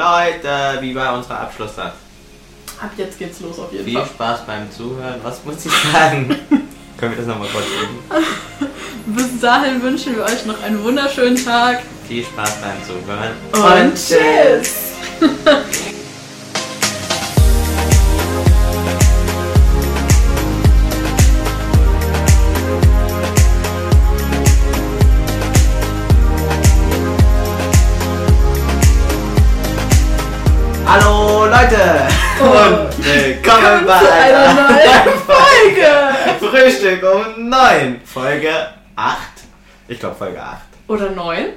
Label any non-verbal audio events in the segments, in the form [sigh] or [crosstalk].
Leute, wie war unser Abschlusssatz? Ab jetzt geht's los auf jeden Viel Fall. Spaß beim Zuhören. Was muss ich sagen? [laughs] Können wir das nochmal kurz üben? [laughs] Bis dahin wünschen wir euch noch einen wunderschönen Tag. Viel Spaß beim Zuhören. Und tschüss! [laughs] Hallo Leute! Und [laughs] willkommen bei einer neuen Folge! [laughs] Frühstück um 9. Folge 8. Ich glaube Folge 8. Oder neun?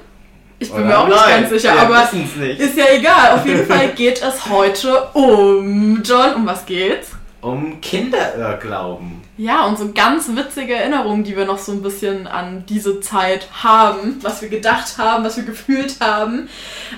Ich bin Oder mir auch nicht ganz sicher, Wir aber nicht. ist ja egal. Auf jeden Fall [laughs] geht es heute um John. Um was geht's? Um Kinderirrglauben. Ja, und so ganz witzige Erinnerungen, die wir noch so ein bisschen an diese Zeit haben, was wir gedacht haben, was wir gefühlt haben.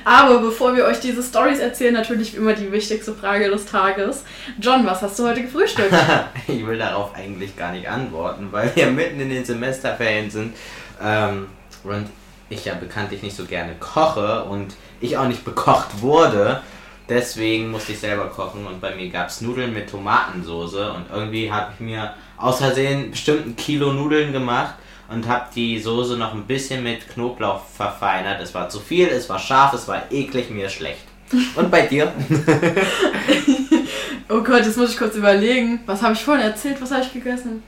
Aber bevor wir euch diese Stories erzählen, natürlich wie immer die wichtigste Frage des Tages. John, was hast du heute gefrühstückt? [laughs] ich will darauf eigentlich gar nicht antworten, weil wir mitten in den Semesterferien sind ähm, und ich ja bekanntlich nicht so gerne koche und ich auch nicht bekocht wurde. Deswegen musste ich selber kochen und bei mir gab es Nudeln mit Tomatensoße und irgendwie habe ich mir aus Versehen bestimmt ein Kilo Nudeln gemacht und habe die Soße noch ein bisschen mit Knoblauch verfeinert. Es war zu viel, es war scharf, es war eklig, mir schlecht. Und bei dir? [laughs] oh Gott, jetzt muss ich kurz überlegen. Was habe ich vorhin erzählt? Was habe ich gegessen?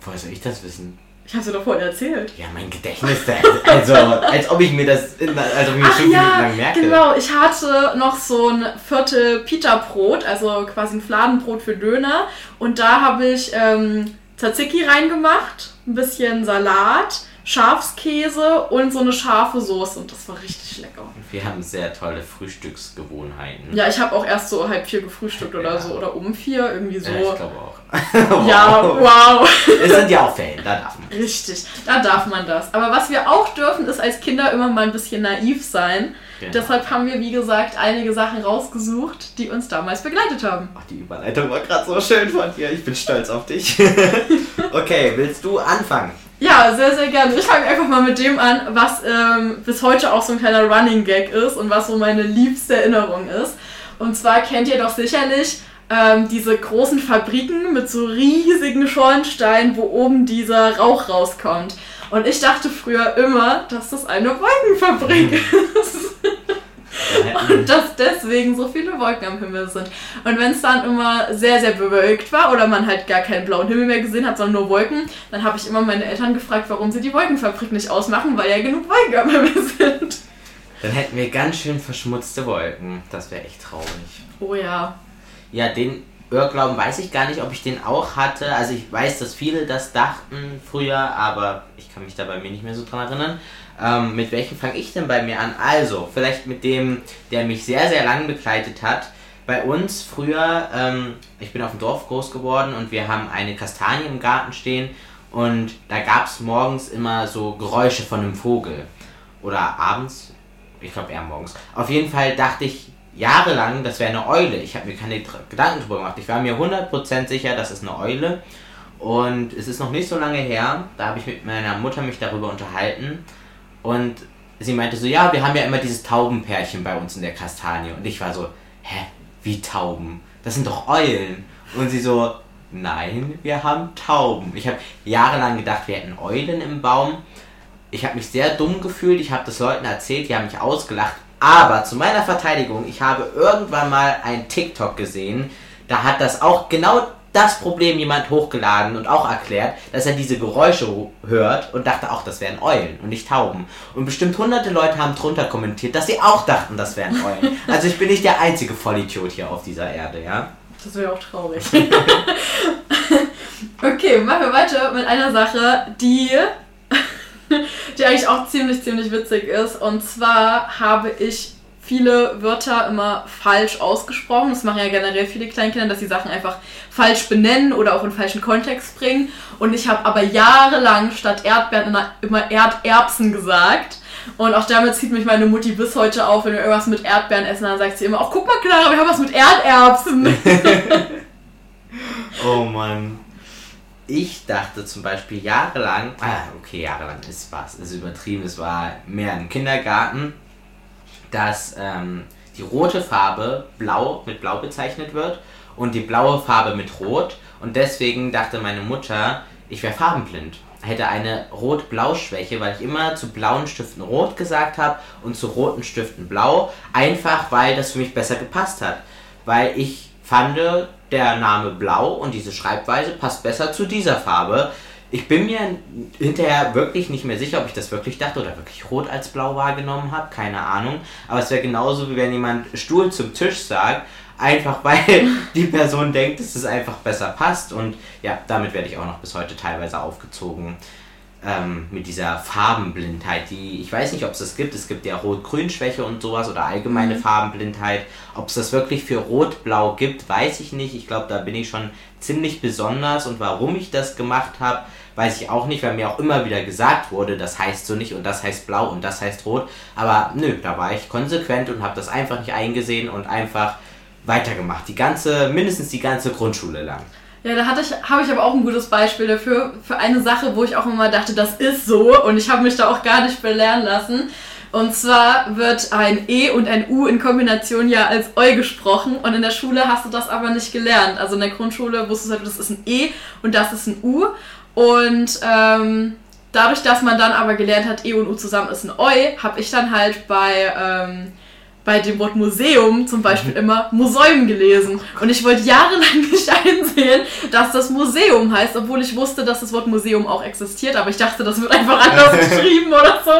Woher soll ich das wissen? Ich habe es dir doch vorhin erzählt. Ja, mein Gedächtnis, also als ob ich mir das, in, als ob ich mir Ach Minuten ja, lang merke. genau. Ich hatte noch so ein Viertel Pita-Brot, also quasi ein Fladenbrot für Döner. Und da habe ich ähm, Tzatziki reingemacht, ein bisschen Salat, Schafskäse und so eine scharfe Soße. Und das war richtig lecker. Wir haben sehr tolle Frühstücksgewohnheiten. Ja, ich habe auch erst so halb vier gefrühstückt oder Ja. so. Oder um vier, irgendwie so. Äh, ich glaube auch. [laughs] Ja, wow. [laughs] Es sind ja auch Ferien, da darf man. Richtig, da darf man das. Aber was wir auch dürfen, ist als Kinder immer mal ein bisschen naiv sein. Genau. Deshalb haben wir, wie gesagt, einige Sachen rausgesucht, die uns damals begleitet haben. Ach, die Überleitung war gerade so schön von dir. Ich bin stolz auf dich. [laughs] okay, willst du anfangen? Ja, sehr, sehr gerne. Ich fange einfach mal mit dem an, was ähm, bis heute auch so ein kleiner Running Gag ist und was so meine liebste Erinnerung ist. Und zwar kennt ihr doch sicherlich ähm, diese großen Fabriken mit so riesigen Schornsteinen, wo oben dieser Rauch rauskommt. Und ich dachte früher immer, dass das eine Wolkenfabrik [laughs] ist. Und dass deswegen so viele Wolken am Himmel sind. Und wenn es dann immer sehr, sehr bewölkt war oder man halt gar keinen blauen Himmel mehr gesehen hat, sondern nur Wolken, dann habe ich immer meine Eltern gefragt, warum sie die Wolkenfabrik nicht ausmachen, weil ja genug Wolken am Himmel sind. Dann hätten wir ganz schön verschmutzte Wolken. Das wäre echt traurig. Oh ja. Ja, den Irrglauben weiß ich gar nicht, ob ich den auch hatte. Also ich weiß, dass viele das dachten früher, aber ich kann mich da bei mir nicht mehr so dran erinnern. Ähm, mit welchem fange ich denn bei mir an? Also, vielleicht mit dem, der mich sehr, sehr lang begleitet hat. Bei uns früher, ähm, ich bin auf dem Dorf groß geworden und wir haben eine Kastanie im Garten stehen und da gab es morgens immer so Geräusche von einem Vogel. Oder abends, ich glaube eher morgens. Auf jeden Fall dachte ich jahrelang, das wäre eine Eule. Ich habe mir keine Gedanken drüber gemacht. Ich war mir 100% sicher, das ist eine Eule. Und es ist noch nicht so lange her, da habe ich mit meiner Mutter mich darüber unterhalten. Und sie meinte so, ja, wir haben ja immer dieses Taubenpärchen bei uns in der Kastanie. Und ich war so, hä, wie Tauben? Das sind doch Eulen. Und sie so, nein, wir haben Tauben. Ich habe jahrelang gedacht, wir hätten Eulen im Baum. Ich habe mich sehr dumm gefühlt, ich habe das Leuten erzählt, die haben mich ausgelacht. Aber zu meiner Verteidigung, ich habe irgendwann mal ein TikTok gesehen, da hat das auch genau das Problem jemand hochgeladen und auch erklärt, dass er diese Geräusche hört und dachte auch, das wären Eulen und nicht Tauben. Und bestimmt hunderte Leute haben drunter kommentiert, dass sie auch dachten, das wären Eulen. [laughs] Also ich bin nicht der einzige Vollidiot hier auf dieser Erde, ja? Das wäre auch traurig. [laughs] [laughs] okay, machen wir weiter mit einer Sache, die, die eigentlich auch ziemlich, ziemlich witzig ist. Und zwar habe ich viele Wörter immer falsch ausgesprochen. Das machen ja generell viele Kleinkinder, dass sie Sachen einfach falsch benennen oder auch in falschen Kontext bringen. Und ich habe aber jahrelang statt Erdbeeren immer- Erderbsen gesagt. Und auch damit zieht mich meine Mutti bis heute auf, wenn wir irgendwas mit Erdbeeren essen, dann sagt sie immer, ach guck mal Clara, wir haben was mit Erderbsen. [laughs] Oh Mann. Ich dachte zum Beispiel jahrelang, ah, okay, jahrelang ist was, ist übertrieben, es war mehr im Kindergarten, dass ähm, die rote Farbe blau mit blau bezeichnet wird und die blaue Farbe mit rot. Und deswegen dachte meine Mutter, ich wäre farbenblind. Hätte eine Rot-Blau-Schwäche, weil ich immer zu blauen Stiften rot gesagt habe und zu roten Stiften blau. Einfach weil das für mich besser gepasst hat. Weil ich fand, der Name Blau und diese Schreibweise passt besser zu dieser Farbe. Ich bin mir hinterher wirklich nicht mehr sicher, ob ich das wirklich dachte oder wirklich rot als blau wahrgenommen habe. Keine Ahnung. Aber es wäre genauso, wie wenn jemand Stuhl zum Tisch sagt. Einfach [laughs] weil die Person denkt, dass es einfach besser passt. Und ja, damit werde ich auch noch bis heute teilweise aufgezogen. Ähm, mit dieser Farbenblindheit, die ich weiß nicht, ob es das gibt. Es gibt ja Rot-Grün-Schwäche und sowas oder allgemeine mhm. Farbenblindheit. Ob es das wirklich für Rot-Blau gibt, weiß ich nicht. Ich glaube, da bin ich schon ziemlich besonders und warum ich das gemacht habe, weiß ich auch nicht, weil mir auch immer wieder gesagt wurde, das heißt so nicht und das heißt blau und das heißt rot. Aber nö, da war ich konsequent und habe das einfach nicht eingesehen und einfach weitergemacht. Die ganze, mindestens die ganze Grundschule lang. Ja, da hatte ich, habe ich aber auch ein gutes Beispiel dafür, für eine Sache, wo ich auch immer dachte, das ist so und ich habe mich da auch gar nicht belehren lassen. Und zwar wird ein E und ein U in Kombination ja als Eu gesprochen und in der Schule hast du das aber nicht gelernt. Also in der Grundschule wusstest du halt, das ist ein E und das ist ein U. Und ähm, dadurch, dass man dann aber gelernt hat, E und U zusammen ist ein Eu, habe ich dann halt bei, ähm, bei dem Wort Museum zum Beispiel mhm. immer Museum gelesen. Und ich wollte jahrelang [laughs] nicht einsehen, dass das Museum heißt, obwohl ich wusste, dass das Wort Museum auch existiert. Aber ich dachte, das wird einfach anders [laughs] geschrieben oder so.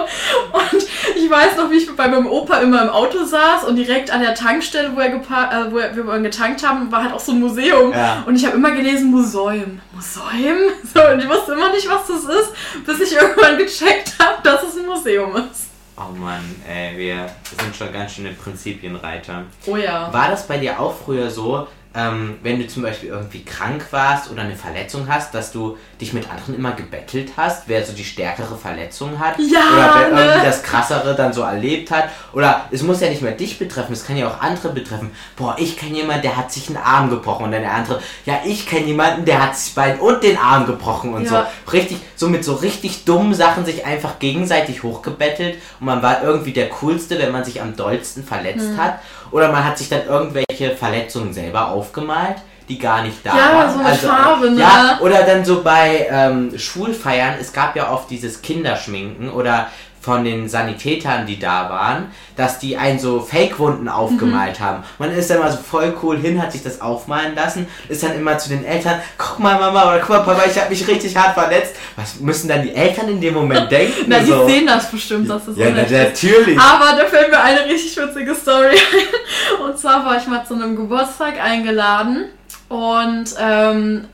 Und ich weiß noch, wie ich bei meinem Opa immer im Auto saß und direkt an der Tankstelle, wo, er äh, wo wir getankt haben, war halt auch so ein Museum. Ja. Und ich habe immer gelesen Museum. Museum? [laughs] So, und ich wusste immer nicht, was das ist, bis ich irgendwann gecheckt habe, dass es ein Museum ist. Oh Mann, ey, wir sind schon ganz schöne Prinzipienreiter. Oh ja. War das bei dir auch früher so, ähm, wenn du zum Beispiel irgendwie krank warst oder eine Verletzung hast, dass du dich mit anderen immer gebettelt hast, wer so die stärkere Verletzung hat ja, oder wer ne? irgendwie das krassere dann so erlebt hat oder es muss ja nicht mehr dich betreffen, es kann ja auch andere betreffen. Boah, ich kenne jemanden, der hat sich einen Arm gebrochen und dann der andere, ja, ich kenne jemanden, der hat sich Bein und den Arm gebrochen und ja. so. Richtig, so mit so richtig dummen Sachen sich einfach gegenseitig hochgebettelt und man war irgendwie der coolste, wenn man sich am dollsten verletzt hm. hat oder man hat sich dann irgendwelche Verletzungen selber aufgemalt, die gar nicht da ja, waren. Ja, so eine also, Farbe, ne? Ja, oder dann so bei ähm, Schulfeiern, es gab ja oft dieses Kinderschminken oder von den Sanitätern, die da waren, dass die einen so Fake-Wunden aufgemalt mhm. haben. Man ist dann mal so voll cool hin, hat sich das aufmalen lassen, ist dann immer zu den Eltern, guck mal Mama oder guck mal Papa, ich habe mich richtig hart verletzt. Was müssen dann die Eltern in dem Moment [laughs] denken? Na, die so? sehen das bestimmt, dass das Ja, na, natürlich. Aber da fällt mir eine richtig witzige Story ein. Und zwar war ich mal zu einem Geburtstag eingeladen und ähm,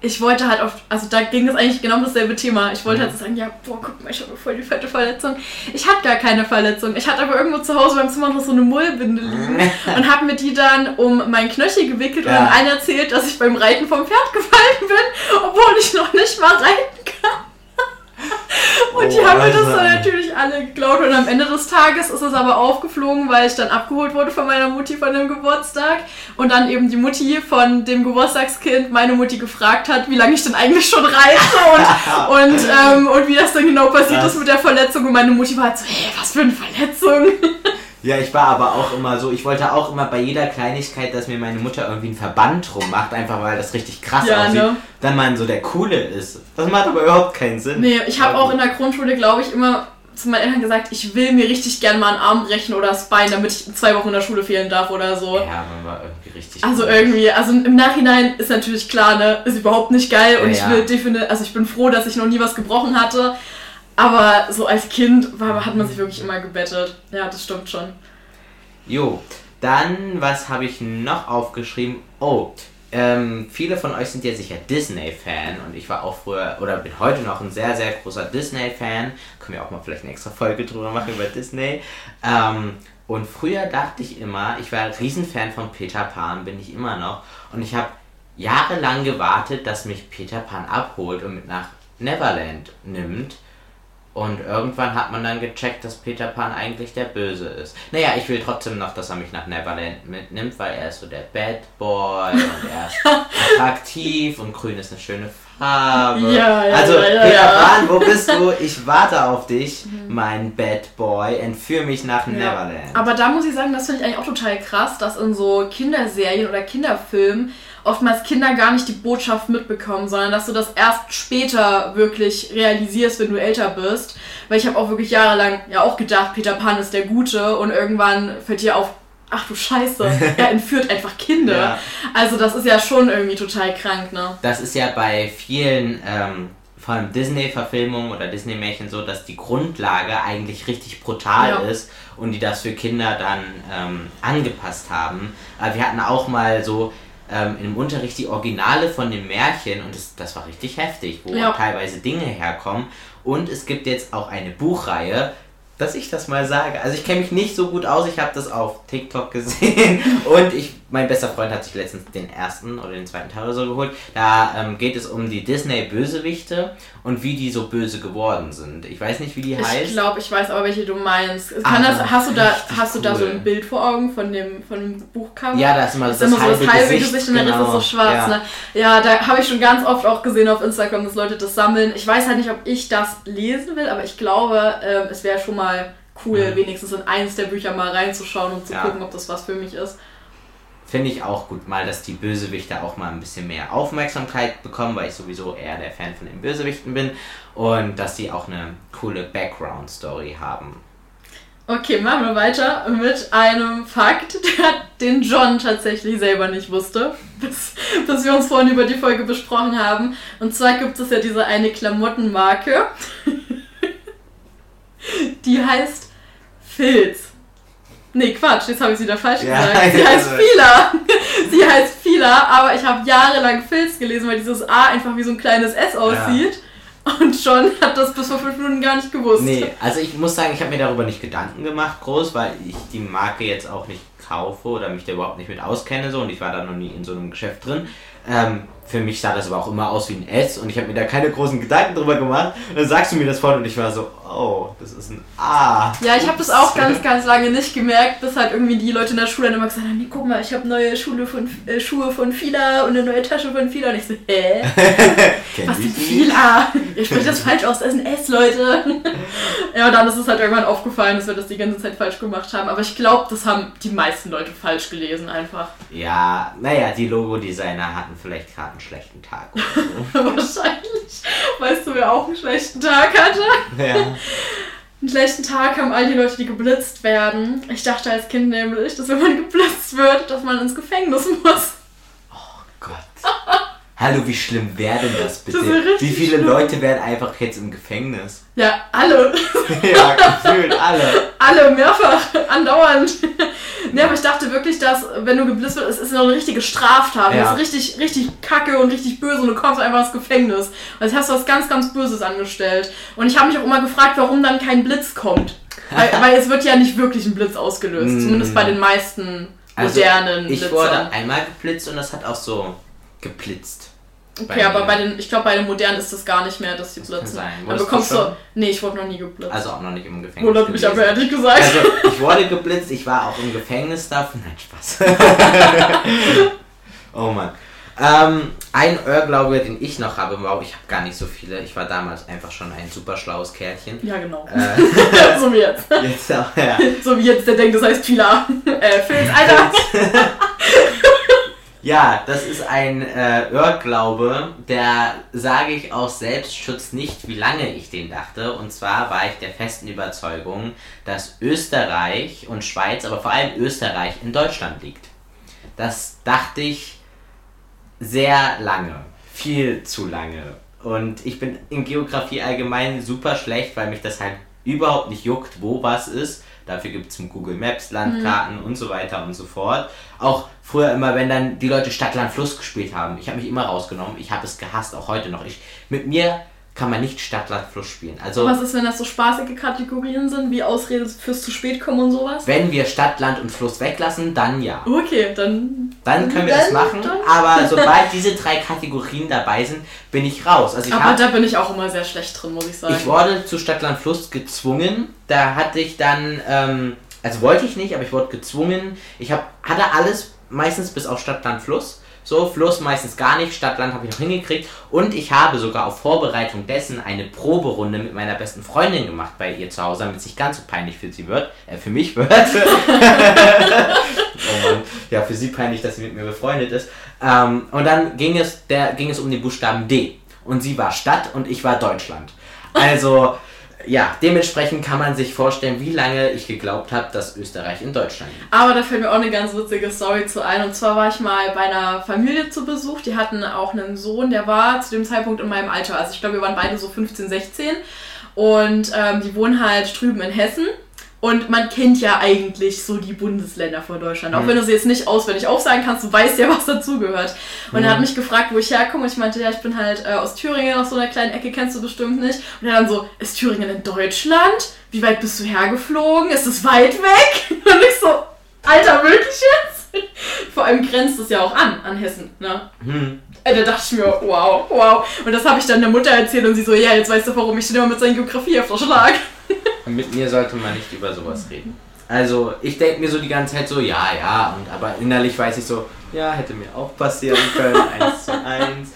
ich wollte halt auf, also da ging es eigentlich genau um dasselbe Thema. Ich wollte mhm. halt sagen, ja, boah, guck mal, ich habe voll die fette Verletzung. Ich hatte gar keine Verletzung. Ich hatte aber irgendwo zu Hause beim Zimmer noch so eine Mullbinde liegen und habe mir die dann um mein Knöchel gewickelt ja. und dann allen erzählt, dass ich beim Reiten vom Pferd gefallen bin, obwohl ich noch nicht mal reiten kann. Und oh, die haben mir das dann natürlich alle geglaubt. Und am Ende des Tages ist es aber aufgeflogen, weil ich dann abgeholt wurde von meiner Mutti von dem Geburtstag. Und dann eben die Mutti von dem Geburtstagskind meine Mutti gefragt hat, wie lange ich denn eigentlich schon reite und, [laughs] und, ähm, und wie das dann genau passiert ist mit der Verletzung. Und meine Mutti war halt so, hey, was für eine Verletzung. Ja, ich war aber auch immer so, ich wollte auch immer bei jeder Kleinigkeit, dass mir meine Mutter irgendwie einen Verband drum macht, einfach weil das richtig krass ja, aussieht. Ne? Dann man so der Coole ist. Das macht aber überhaupt keinen Sinn. Nee, ich habe auch in der Grundschule, glaube ich, immer zu meinen Eltern gesagt, ich will mir richtig gerne mal einen Arm brechen oder das Bein, damit ich zwei Wochen in der Schule fehlen darf oder so. Ja, man war irgendwie richtig. Also cool. irgendwie, also im Nachhinein ist natürlich klar, ne, ist überhaupt nicht geil und ja, ich will definitiv, also ich bin froh, dass ich noch nie was gebrochen hatte. Aber so als Kind war, hat man sich wirklich immer gebettet. Ja, das stimmt schon. Jo, dann, was habe ich noch aufgeschrieben? Oh, ähm, viele von euch sind ja sicher Disney-Fan und ich war auch früher oder bin heute noch ein sehr, sehr großer Disney-Fan. Können wir auch mal vielleicht eine extra Folge drüber machen über Disney. Ähm, und früher dachte ich immer, ich war ein Riesenfan von Peter Pan, bin ich immer noch. Und ich habe jahrelang gewartet, dass mich Peter Pan abholt und mit nach Neverland nimmt. Und irgendwann hat man dann gecheckt, dass Peter Pan eigentlich der Böse ist. Naja, ich will trotzdem noch, dass er mich nach Neverland mitnimmt, weil er ist so der Bad Boy und er ist [laughs] attraktiv und grün ist eine schöne habe. Ja, ja, also, ja, Peter. Pan, wo bist du? Ich warte auf dich, mein Bad Boy. Entführ mich nach Neverland. Aber da muss ich sagen, das finde ich eigentlich auch total krass, dass in so Kinderserien oder Kinderfilmen oftmals Kinder gar nicht die Botschaft mitbekommen, sondern dass du das erst später wirklich realisierst, wenn du älter bist. Weil ich habe auch wirklich jahrelang ja auch gedacht, Peter Pan ist der Gute und irgendwann fällt dir auf, ach du Scheiße, [laughs] er entführt einfach Kinder. Ja. Also das ist ja schon irgendwie total krank, ne? Das ist ja bei vielen, ähm, vor allem Disney-Verfilmungen oder Disney-Märchen so, dass die Grundlage eigentlich richtig brutal Ja. ist und die das für Kinder dann ähm, angepasst haben. Aber wir hatten auch mal so ähm, im Unterricht die Originale von den Märchen und das, das war richtig heftig, wo Ja. teilweise Dinge herkommen. Und es gibt jetzt auch eine Buchreihe, dass ich das mal sage. Also ich kenne mich nicht so gut aus, ich habe das auf TikTok gesehen [laughs] und ich, mein bester Freund hat sich letztens den ersten oder den zweiten Teil oder so geholt. Da ähm, geht es um die Disney-Bösewichte und wie die so böse geworden sind. Ich weiß nicht, wie die Ich heißt. glaube, ich weiß aber, welche du meinst. Kann Ah, das, hast du da, hast du da so ein Bild vor Augen von dem, von dem Buchcover? Ja, da ist immer, Das das, ist immer so das halbe Gesicht, und dann ist es genau. so schwarz, ja. ne? Ja, da habe ich schon ganz oft auch gesehen auf Instagram, dass Leute das sammeln. Ich weiß halt nicht, ob ich das lesen will, aber ich glaube, ähm, es wäre schon mal cool, Mhm. wenigstens in eins der Bücher mal reinzuschauen und zu Ja. gucken, ob das was für mich ist. Finde ich auch gut mal, dass die Bösewichte auch mal ein bisschen mehr Aufmerksamkeit bekommen, weil ich sowieso eher der Fan von den Bösewichten bin. Und dass die auch eine coole Background-Story haben. Okay, machen wir weiter mit einem Fakt, [laughs] der, den John tatsächlich selber nicht wusste, [laughs] bis, bis wir uns vorhin über die Folge besprochen haben. Und zwar gibt es ja diese eine Klamottenmarke, [laughs] die heißt Filz. Nee, Quatsch, jetzt habe ich sie wieder falsch Ja, gesagt. Sie ja, [laughs] heißt also- Fila. [laughs] Sie heißt Fila, aber ich habe jahrelang Filz gelesen, weil dieses A einfach wie so ein kleines S aussieht. Und John hat das bis vor fünf Minuten gar nicht gewusst. Nee, also ich muss sagen, ich habe mir darüber nicht Gedanken gemacht, groß, weil ich die Marke jetzt auch nicht kaufe oder mich da überhaupt nicht mit auskenne so und ich war da noch nie in so einem Geschäft drin. Ähm, für mich sah das aber auch immer aus wie ein S und ich habe mir da keine großen Gedanken drüber gemacht. Und dann sagst du mir das vorhin und ich war so, oh, das ist ein A. Ja, ich habe das auch ganz, ganz lange nicht gemerkt, bis halt irgendwie die Leute in der Schule dann immer gesagt haben, nee, guck mal, ich habe neue Schule von, äh, Schuhe von Fila und eine neue Tasche von Fila. Und ich so, hä? [laughs] Was nicht. Fila? Ihr spricht das falsch aus, das ist ein S, Leute. [laughs] Ja, und dann ist es halt irgendwann aufgefallen, dass wir das die ganze Zeit falsch gemacht haben. Aber ich glaube, das haben die meisten Leute falsch gelesen einfach. Ja, naja, die Logodesigner hatten vielleicht gerade einen schlechten Tag [laughs] oder Wahrscheinlich. Weißt du, wer auch einen schlechten Tag hatte? so. ja. [laughs] Einen schlechten Tag haben all die Leute, die geblitzt werden. Ich dachte als Kind nämlich, dass wenn man geblitzt wird, dass man ins Gefängnis muss. Gott. [laughs] Hallo, wie schlimm wäre denn das bitte? Das wie viele schlimm. Leute wären einfach jetzt im Gefängnis? Ja, alle. [laughs] [laughs] ja, gefühlt alle. Alle, mehrfach, [laughs] andauernd. ne, aber ich dachte wirklich, dass, wenn du geblitzt wirst, es ist noch eine richtige Straftat. Ja. Das ist richtig, richtig kacke und richtig böse und du kommst einfach ins Gefängnis. Also hast du was ganz, ganz Böses angestellt. Und ich habe mich auch immer gefragt, warum dann kein Blitz kommt. Weil, weil es wird ja nicht wirklich ein Blitz ausgelöst. Mm. Zumindest bei den meisten Also, modernen ich Blitzern. wurde einmal geblitzt und das hat auch so geblitzt. Okay, aber bei den, ich glaube, bei den modernen ist das gar nicht mehr, dass die Das sein. Dann bekommst du. schon? Nee, ich wurde noch nie geblitzt. Also auch noch nicht im Gefängnis. Wundert mich aber ehrlich gesagt. Also [laughs] ich wurde geblitzt, ich war auch im Gefängnis dafür. Nein, Spaß. [laughs] oh Mann. Ähm, ein Irrglaube, den ich noch habe, wow, ich habe gar nicht so viele. Ich war damals einfach schon ein super schlaues Kerlchen. ja, genau. Äh, [laughs] so wie jetzt. jetzt auch, ja. So wie jetzt, der denkt, das heißt Fila. äh, Filz, Alter. Ja, das ist ein äh, Irrglaube, der sage ich aus Selbstschutz nicht, wie lange ich den dachte. Und zwar war ich der festen Überzeugung, dass Österreich und Schweiz, aber vor allem Österreich in Deutschland liegt. Das dachte ich sehr lange, viel zu lange. Und ich bin in Geografie allgemein super schlecht, weil mich das halt überhaupt nicht juckt, wo was ist. Dafür gibt es Google Maps, Landkarten und so weiter und so fort. Auch früher immer, wenn dann die Leute Stadt, Land, Fluss gespielt haben. Ich habe mich immer rausgenommen. Ich habe es gehasst, auch heute noch. Ich, mit mir kann man nicht Stadt, Land, Fluss spielen. Also Was ist, wenn das so spaßige Kategorien sind, wie Ausrede fürs zu spät kommen und sowas? wenn wir Stadt, Land und Fluss weglassen, dann ja. Okay, dann. Dann können wir das Dann- machen. dann- Aber [laughs] sobald diese drei Kategorien dabei sind, bin ich raus. Also ich Aber habe da bin ich auch immer sehr schlecht drin, muss ich sagen. Ich wurde zu Stadtland Fluss gezwungen. Da hatte ich dann, ähm, also wollte ich nicht, aber ich wurde gezwungen. Ich hab, hatte alles meistens bis auf Stadtland Fluss. So, Fluss meistens gar nicht, Stadtland habe ich noch hingekriegt. Und ich habe sogar auf Vorbereitung dessen eine Proberunde mit meiner besten Freundin gemacht bei ihr zu Hause, damit es nicht ganz so peinlich für sie wird, äh, für mich wird. [laughs] oh. Ja, für sie peinlich, dass sie mit mir befreundet ist. Ähm, und dann ging es, der, ging es um den Buchstaben D. Und sie war Stadt und ich war Deutschland. Also ja, dementsprechend kann man sich vorstellen, wie lange ich geglaubt habe, dass Österreich in Deutschland liegt. Aber da fällt mir auch eine ganz witzige Story zu ein. Und zwar war ich mal bei einer Familie zu Besuch. Die hatten auch einen Sohn, der war zu dem Zeitpunkt in meinem Alter. Also ich glaube, wir waren beide so 15, 16. Und ähm, die wohnen halt drüben in Hessen. Und man kennt ja eigentlich so die Bundesländer von Deutschland. Auch mhm. wenn du sie jetzt nicht auswendig aufsagen kannst, du weißt ja, was dazugehört. Und mhm. er hat mich gefragt, wo ich herkomme. Und ich meinte, ja, ich bin halt äh, aus Thüringen, aus so einer kleinen Ecke, kennst du bestimmt nicht. Und er dann so, ist Thüringen in Deutschland? Wie weit bist du hergeflogen? Ist es weit weg? [laughs] Und ich so, Alter, wirklich jetzt? [laughs] Vor allem grenzt es ja auch an, an Hessen, ne? Mhm. Da dachte ich mir, wow, wow. Und das habe ich dann der Mutter erzählt und sie so, ja, jetzt weißt du, warum ich den immer mit seiner Geografie auf der Schlag. Mit mir sollte man nicht über sowas reden. Also ich denke mir so die ganze Zeit so, ja, ja, und aber innerlich weiß ich so, ja, hätte mir auch passieren können, [laughs] eins zu eins.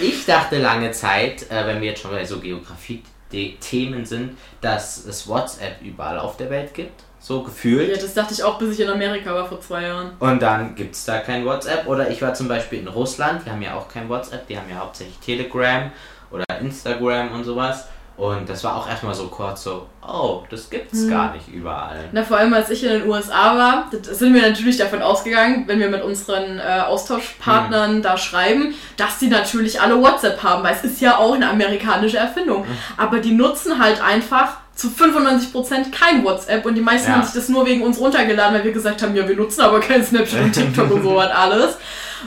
Ich dachte lange Zeit, äh, wenn wir jetzt schon bei so Geografie-Themen sind, dass es WhatsApp überall auf der Welt gibt. So gefühlt. Ja, das dachte ich auch, bis ich in Amerika war vor zwei Jahren. Und dann gibt es da kein WhatsApp. Oder ich war zum Beispiel in Russland, die haben ja auch kein WhatsApp, die haben ja hauptsächlich Telegram oder Instagram und sowas. Und das war auch erstmal so kurz so, oh, das gibt's hm. gar nicht überall. Na, vor allem als ich in den USA war, sind wir natürlich davon ausgegangen, wenn wir mit unseren äh, Austauschpartnern hm. da schreiben, dass die natürlich alle WhatsApp haben, weil es ist ja auch eine amerikanische Erfindung. Hm. Aber die nutzen halt einfach zu 95% kein WhatsApp und die meisten ja. haben sich das nur wegen uns runtergeladen, weil wir gesagt haben, ja, wir nutzen aber kein Snapchat und TikTok und so was alles.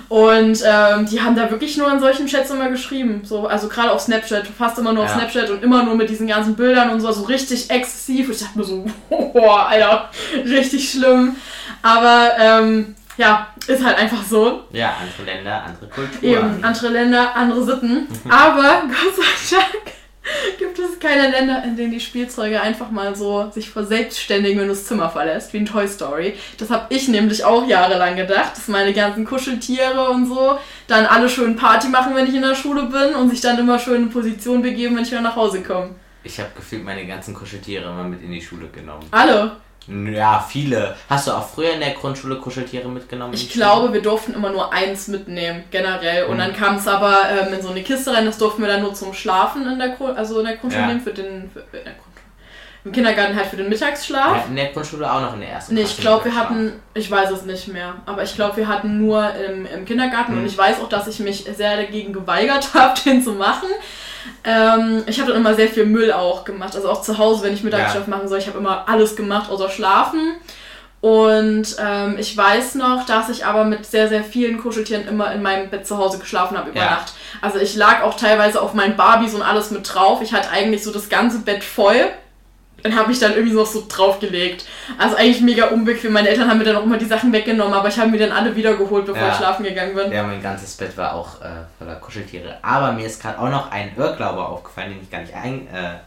Und ähm, die haben da wirklich nur in solchen Chats immer geschrieben. So, also gerade auf Snapchat, fast immer nur auf ja. Snapchat und immer nur mit diesen ganzen Bildern und so, so richtig exzessiv. Ich dachte mir so, [laughs] boah, Alter, richtig schlimm. Aber ähm, ja, ist halt einfach so. Ja, andere Länder, andere Kulturen. Eben, andere Länder, andere Sitten. [laughs] Aber [laughs] Gott sei Dank Gibt es keine Länder, in denen die Spielzeuge einfach mal so sich verselbstständigen, wenn du das Zimmer verlässt, wie in Toy Story? Das habe ich nämlich auch jahrelang gedacht, dass meine ganzen Kuscheltiere und so dann alle schön Party machen, wenn ich in der Schule bin und sich dann immer schön in Position begeben, wenn ich wieder nach Hause komme. Ich habe gefühlt meine ganzen Kuscheltiere immer mit in die Schule genommen. Alle? Ja, viele. Hast du auch früher in der Grundschule Kuscheltiere mitgenommen? Ich glaube, wir durften immer nur eins mitnehmen, generell. Und mhm. dann kam es aber ähm, in so eine Kiste rein, das durften wir dann nur zum Schlafen in der, Grund also in der Grundschule ja. nehmen, für den. Für, in der Im Kindergarten halt für den Mittagsschlaf. Ja, in der Grundschule auch noch in der ersten Nee, ich glaube, wir hatten, ich weiß es nicht mehr, aber ich glaube, wir hatten nur im, im Kindergarten mhm. und ich weiß auch, dass ich mich sehr dagegen geweigert [laughs] habe, den zu machen. Ähm, ich habe dann immer sehr viel Müll auch gemacht. Also auch zu Hause, wenn ich Mittagsschlaf ja. machen soll. Ich habe immer alles gemacht, außer schlafen. Und ähm, ich weiß noch, dass ich aber mit sehr, sehr vielen Kuscheltieren immer in meinem Bett zu Hause geschlafen habe über ja. Nacht. Also ich lag auch teilweise auf meinen Barbies und alles mit drauf. Ich hatte eigentlich so das ganze Bett voll dann habe ich dann irgendwie noch so draufgelegt. Also eigentlich mega unbequem. Meine Eltern haben mir dann auch immer die Sachen weggenommen, aber ich habe mir dann alle wiedergeholt, bevor ja. ich schlafen gegangen bin. Ja, mein ganzes Bett war auch äh, voller Kuscheltiere. Aber mir ist gerade auch noch ein Irrglaube aufgefallen, den ich gar nicht ein, äh,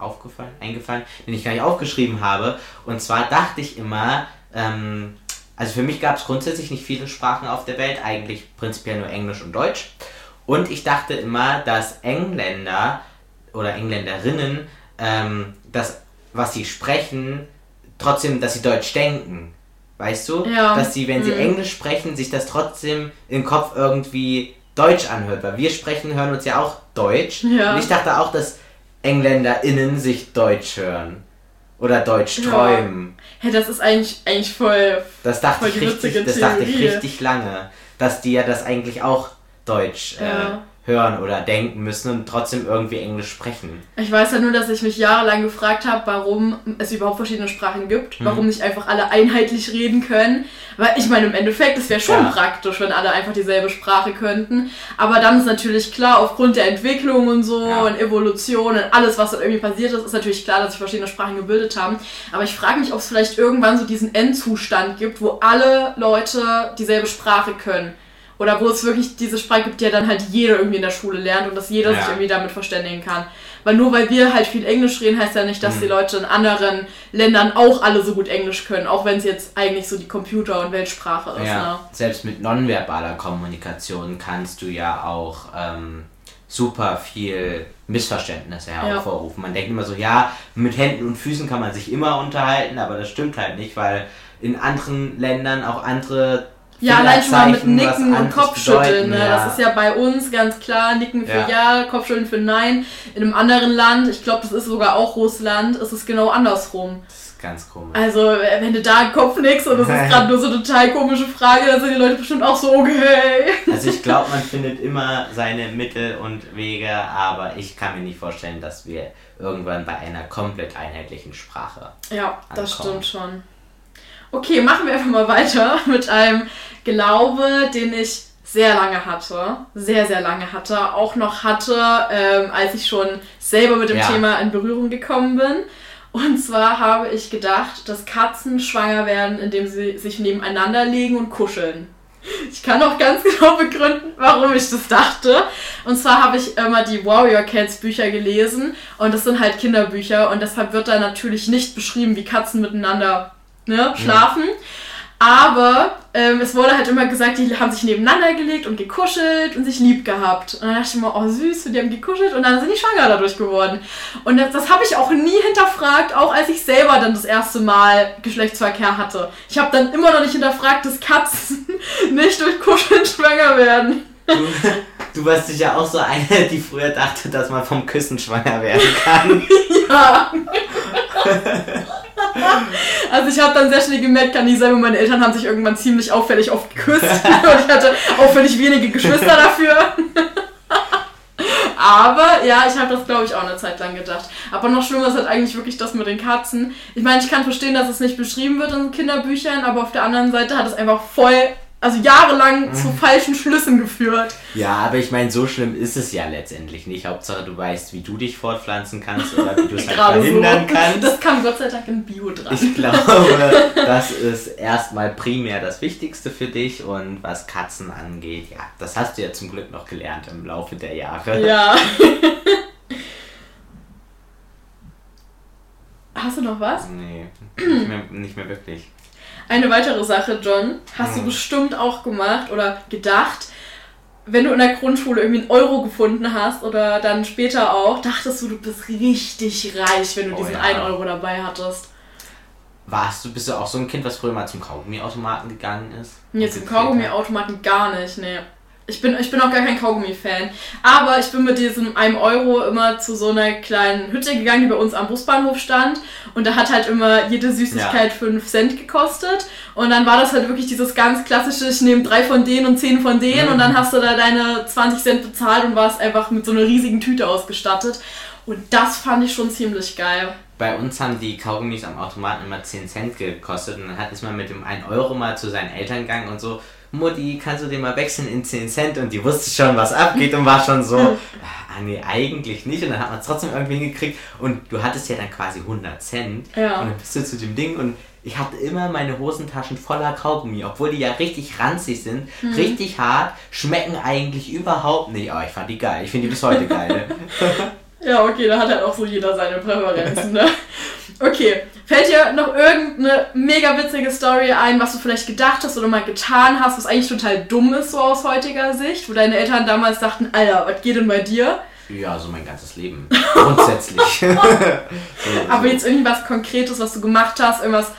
aufgefallen, eingefallen, den ich gar nicht aufgeschrieben habe. Und zwar dachte ich immer, ähm, also für mich gab es grundsätzlich nicht viele Sprachen auf der Welt, eigentlich prinzipiell nur Englisch und Deutsch. Und ich dachte immer, dass Engländer oder Engländerinnen ähm, das, was sie sprechen, trotzdem, dass sie Deutsch denken. Weißt du? Ja. Dass sie, wenn sie mhm. Englisch sprechen, sich das trotzdem im Kopf irgendwie Deutsch anhört. Weil wir sprechen, hören uns ja auch Deutsch. Ja. Und ich dachte auch, dass EngländerInnen sich Deutsch hören. Oder Deutsch träumen. Ja. Hey, das ist eigentlich, eigentlich voll. Das dachte, voll ich, richtig, das dachte ich richtig lange. Dass die ja das eigentlich auch Deutsch ja. äh, hören oder denken müssen und trotzdem irgendwie Englisch sprechen. Ich weiß ja nur, dass ich mich jahrelang gefragt habe, warum es überhaupt verschiedene Sprachen gibt, mhm. warum nicht einfach alle einheitlich reden können. Weil ich meine, im Endeffekt, es wäre schon ja. praktisch, wenn alle einfach dieselbe Sprache könnten. Aber dann ist natürlich klar, aufgrund der Entwicklung und so ja. und Evolution und alles, was da irgendwie passiert ist, ist natürlich klar, dass sich verschiedene Sprachen gebildet haben. Aber ich frage mich, ob es vielleicht irgendwann so diesen Endzustand gibt, wo alle Leute dieselbe Sprache können. Oder wo es wirklich diese Sprache gibt, die ja dann halt jeder irgendwie in der Schule lernt und dass jeder ja. sich irgendwie damit verständigen kann. Weil nur weil wir halt viel Englisch reden, heißt ja nicht, dass Mhm. die Leute in anderen Ländern auch alle so gut Englisch können, auch wenn es jetzt eigentlich so die Computer- und Weltsprache ist. Ne? Ja, selbst mit nonverbaler Kommunikation kannst du ja auch ähm, super viel Missverständnisse hervorrufen. Man denkt immer so, ja, mit Händen und Füßen kann man sich immer unterhalten, aber das stimmt halt nicht, weil in anderen Ländern auch andere Ja, allein schon mal mit Nicken und Kopfschütteln. Ne? ja. Das ist ja bei uns ganz klar. Nicken für ja, Kopfschütteln für Nein. In einem anderen Land, ich glaube, das ist sogar auch Russland, ist es genau andersrum. Das ist ganz komisch. Also, äh, wenn du da Kopf nickst und es ist [laughs] gerade nur so eine total komische Frage, dann sind die Leute bestimmt auch so, okay. Also ich glaube, man findet immer seine Mittel und Wege, aber ich kann mir nicht vorstellen, dass wir irgendwann bei einer komplett einheitlichen Sprache. Ja, das Ankommen. stimmt schon. Okay, machen wir einfach mal weiter [laughs] mit einem Glaube, den ich sehr lange hatte, sehr, sehr lange hatte, auch noch hatte, ähm, als ich schon selber mit dem Ja. Thema in Berührung gekommen bin. Und zwar habe ich gedacht, dass Katzen schwanger werden, indem sie sich nebeneinander legen und kuscheln. Ich kann auch ganz [laughs] genau begründen, warum ich das dachte. Und zwar habe ich immer die Warrior Cats Bücher gelesen und das sind halt Kinderbücher und deshalb wird da natürlich nicht beschrieben, wie Katzen miteinander ne, schlafen. Aber ähm, es wurde halt immer gesagt, die haben sich nebeneinander gelegt und gekuschelt und sich lieb gehabt. Und dann dachte ich mir, oh süß, die haben gekuschelt und dann sind die schwanger dadurch geworden. Und das, das habe ich auch nie hinterfragt, auch als ich selber dann das erste Mal Geschlechtsverkehr hatte. Ich habe dann immer noch nicht hinterfragt, dass Katzen [laughs] nicht durch Kuscheln schwanger werden. Du, du warst sicher auch so eine, die früher dachte, dass man vom Küssen schwanger werden kann. [laughs] Ja. [laughs] [laughs] Also ich habe dann sehr schnell gemerkt, kann nicht sein, meine Eltern haben sich irgendwann ziemlich auffällig oft geküsst [laughs] und ich hatte auffällig wenige Geschwister dafür. [laughs] Aber ja, ich habe das glaube ich auch eine Zeit lang gedacht. Aber noch schlimmer ist halt eigentlich wirklich das mit den Katzen. Ich meine, ich kann verstehen, dass es nicht beschrieben wird in Kinderbüchern, aber auf der anderen Seite hat es einfach voll, also jahrelang zu falschen Schlüssen geführt. Ja, aber ich meine, so schlimm ist es ja letztendlich nicht. Hauptsache, du weißt, wie du dich fortpflanzen kannst oder wie du es [laughs] halt verhindern so. kannst. Das kam Gott sei Dank in Bio dran. Ich glaube, das ist erstmal primär das Wichtigste für dich und was Katzen angeht, ja, das hast du ja zum Glück noch gelernt im Laufe der Jahre. Ja. [laughs] Hast du noch was? Nee, nicht mehr, nicht mehr wirklich. Eine weitere Sache, John, hast du Hm. bestimmt auch gemacht oder gedacht, wenn du in der Grundschule irgendwie einen Euro gefunden hast oder dann später auch, dachtest du, du bist richtig reich, wenn du Oh diesen ja. 1 Euro dabei hattest. Warst du, bist du auch so ein Kind, was früher mal zum Kaugummiautomaten gegangen ist? Nee, zum? Kaugummi-Automaten gar nicht, nee. Ich bin, ich bin auch gar kein Kaugummi-Fan. Aber ich bin mit diesem 1 Euro immer zu so einer kleinen Hütte gegangen, die bei uns am Busbahnhof stand. Und da hat halt immer jede Süßigkeit 5 Cent gekostet. Und dann war das halt wirklich dieses ganz klassische, ich nehme drei von denen und zehn von denen. Mhm. Und dann hast du da deine 20 Cent bezahlt und warst einfach mit so einer riesigen Tüte ausgestattet. Und das fand ich schon ziemlich geil. Bei uns haben die Kaugummis am Automaten immer 10 Cent gekostet und dann hat ist man mit dem 1 Euro mal zu seinen Eltern gegangen und so, Mutti, kannst du den mal wechseln in 10 Cent? Und die wusste schon, was abgeht und war schon so, [laughs] ah nee, eigentlich nicht. Und dann hat man es trotzdem irgendwie hingekriegt und du hattest ja dann quasi 100 Cent. Ja. Und dann bist du zu dem Ding und ich hatte immer meine Hosentaschen voller Kaugummi, obwohl die ja richtig ranzig sind, richtig hart, schmecken eigentlich überhaupt nicht. Aber ich fand die geil. Ich finde die bis heute geil. [laughs] Ja, okay, da hat halt auch so jeder seine Präferenzen, ne? [laughs] Okay, fällt dir noch irgendeine mega witzige Story ein, was du vielleicht gedacht hast oder mal getan hast, was eigentlich total dumm ist, so aus heutiger Sicht, wo deine Eltern damals dachten, Alter, was geht denn bei dir? Ja, so mein ganzes Leben. Grundsätzlich. [laughs] [laughs] Aber jetzt irgendwas Konkretes, was du gemacht hast, irgendwas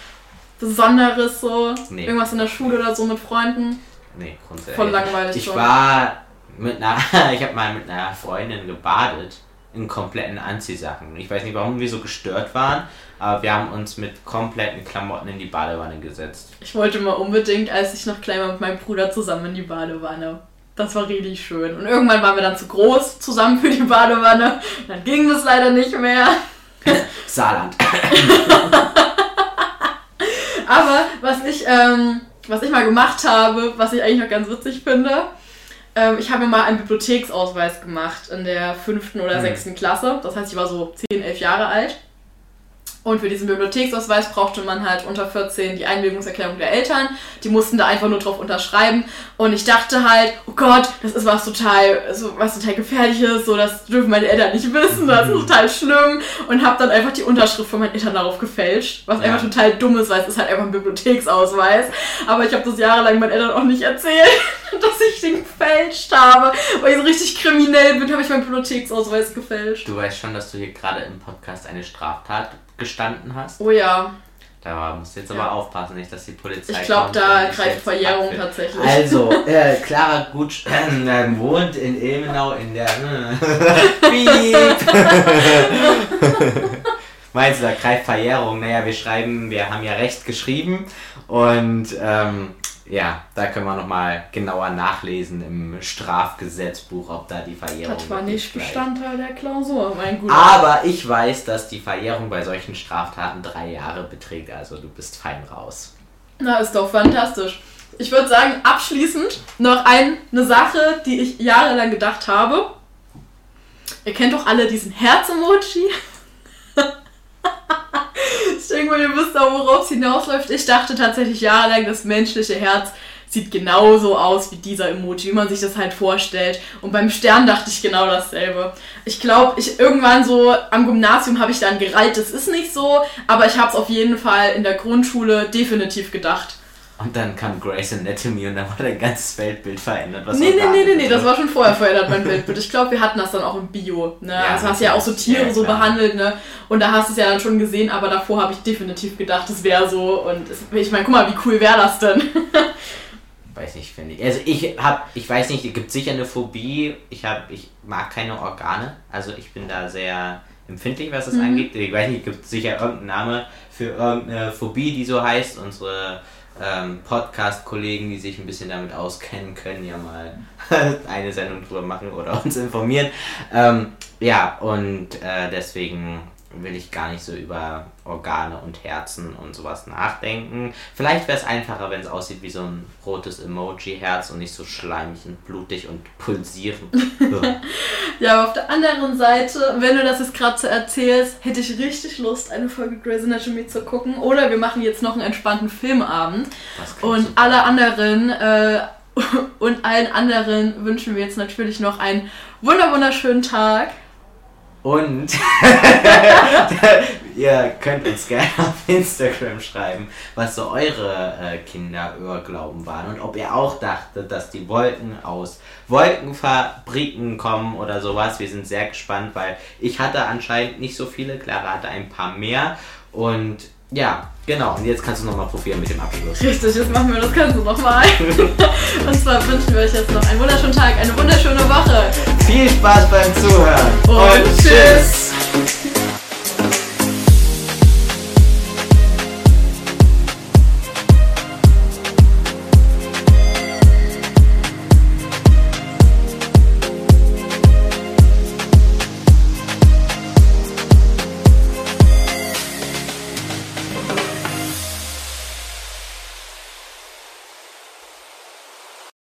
Besonderes so, Nee. irgendwas in der Schule oder so mit Freunden? Nee, grundsätzlich. Voll langweilig Ich schon. war mit einer, ich habe mal mit einer Freundin gebadet in kompletten Anziehsachen. Ich weiß nicht, warum wir so gestört waren, aber wir haben uns mit kompletten Klamotten in die Badewanne gesetzt. Ich wollte mal unbedingt, als ich noch klein war, mit meinem Bruder zusammen in die Badewanne. Das war richtig schön. Und irgendwann waren wir dann zu groß zusammen für die Badewanne. Dann ging das leider nicht mehr. [laughs] Saarland. [laughs] Aber was ich, ähm, was ich mal gemacht habe, was ich eigentlich noch ganz witzig finde, ähm, ich habe mir mal einen Bibliotheksausweis gemacht in der fünften oder Hm. sechsten Klasse. Das heißt, ich war so 10, 11 Jahre alt. Und für diesen Bibliotheksausweis brauchte man halt unter 14 die Einwilligungserklärung der Eltern. Die mussten da einfach nur drauf unterschreiben. Und ich dachte halt, oh Gott, das ist was total, so was total gefährliches, so das dürfen meine Eltern nicht wissen, das ist total schlimm. Und habe dann einfach die Unterschrift von meinen Eltern darauf gefälscht, was ja. einfach total dumm ist, weil es ist halt einfach ein Bibliotheksausweis. Aber ich habe das jahrelang meinen Eltern auch nicht erzählt, [laughs] dass ich den gefälscht habe. Weil ich so richtig kriminell bin, habe ich meinen Bibliotheksausweis gefälscht. Du weißt schon, dass du hier gerade im Podcast eine Straftat gestanden hast. Oh ja. Da musst du jetzt ja. aber aufpassen, nicht, dass die Polizei. Ich glaube, da greift Verjährung tatsächlich. Also, äh, Clara Gutsch [clears throat] äh, wohnt in Ilmenau in der. [laughs] [laughs] Meinst du, da greift Verjährung? Naja, wir schreiben, wir haben ja Recht geschrieben und ähm, ja, da können wir nochmal genauer nachlesen im Strafgesetzbuch, ob da die Verjährung. Das war nicht Bestandteil der Klausur, mein Guter. Aber ich weiß, dass die Verjährung bei solchen Straftaten drei Jahre beträgt, also du bist fein raus. Na, ist doch fantastisch. Ich würde sagen, abschließend noch ein, eine Sache, die ich jahrelang gedacht habe. Ihr kennt doch alle diesen Herz-Emoji. [laughs] mal, ihr wisst auch, worauf es hinausläuft. Ich dachte tatsächlich jahrelang, das menschliche Herz sieht genauso aus wie dieser Emoji, wie man sich das halt vorstellt. Und beim Stern dachte ich genau dasselbe. Ich glaube, ich irgendwann so am Gymnasium habe ich dann gereiht, das ist nicht so, aber ich habe es auf jeden Fall in der Grundschule definitiv gedacht. Und dann kam Grace Anatomy und dann war dein ganzes Weltbild verändert. Was nee, nee, nee, nee, nee, das war schon vorher verändert, mein Weltbild. Ich glaube, wir hatten das dann auch im Bio. Ne? Ja, also hast du ja auch so Tiere ja, so behandelt, ne? Und da hast du es ja dann schon gesehen, aber davor habe ich definitiv gedacht, es wäre so. Und es, ich meine, guck mal, wie cool wäre das denn? [laughs] weiß nicht, finde ich. Also ich habe, ich weiß nicht, es gibt sicher eine Phobie. Ich habe, ich mag keine Organe. Also ich bin da sehr empfindlich, was das mhm. angeht. Ich weiß nicht, es gibt sicher irgendeinen Name für irgendeine Phobie, die so heißt. Unsere ähm, Podcast-Kollegen, die sich ein bisschen damit auskennen, können ja mal [laughs] eine Sendung drüber machen oder uns informieren. Ähm, ja, und äh, deswegen will ich gar nicht so über Organe und Herzen und sowas nachdenken. Vielleicht wäre es einfacher, wenn es aussieht wie so ein rotes Emoji-Herz und nicht so schleimig und blutig und pulsierend. [laughs] ja, aber auf der anderen Seite, wenn du das jetzt gerade so erzählst, hätte ich richtig Lust, eine Folge Grey's Anatomy zu gucken. Oder wir machen jetzt noch einen entspannten Filmabend. Und alle anderen äh, [laughs] und allen anderen wünschen wir jetzt natürlich noch einen wunderschönen Tag. Und [laughs] ihr könnt uns gerne auf Instagram schreiben, was so eure äh, Kinderirrglauben waren und ob ihr auch dachtet, dass die Wolken aus Wolkenfabriken kommen oder sowas. Wir sind sehr gespannt, weil ich hatte anscheinend nicht so viele, Clara hatte ein paar mehr und ja, genau. Und jetzt kannst du nochmal probieren mit dem Abschluss. Richtig, jetzt machen wir das Ganze nochmal. [laughs] und zwar wünschen wir euch jetzt noch einen wunderschönen Tag, eine wunderschöne Woche. Viel Spaß beim Zuhören und, und tschüss.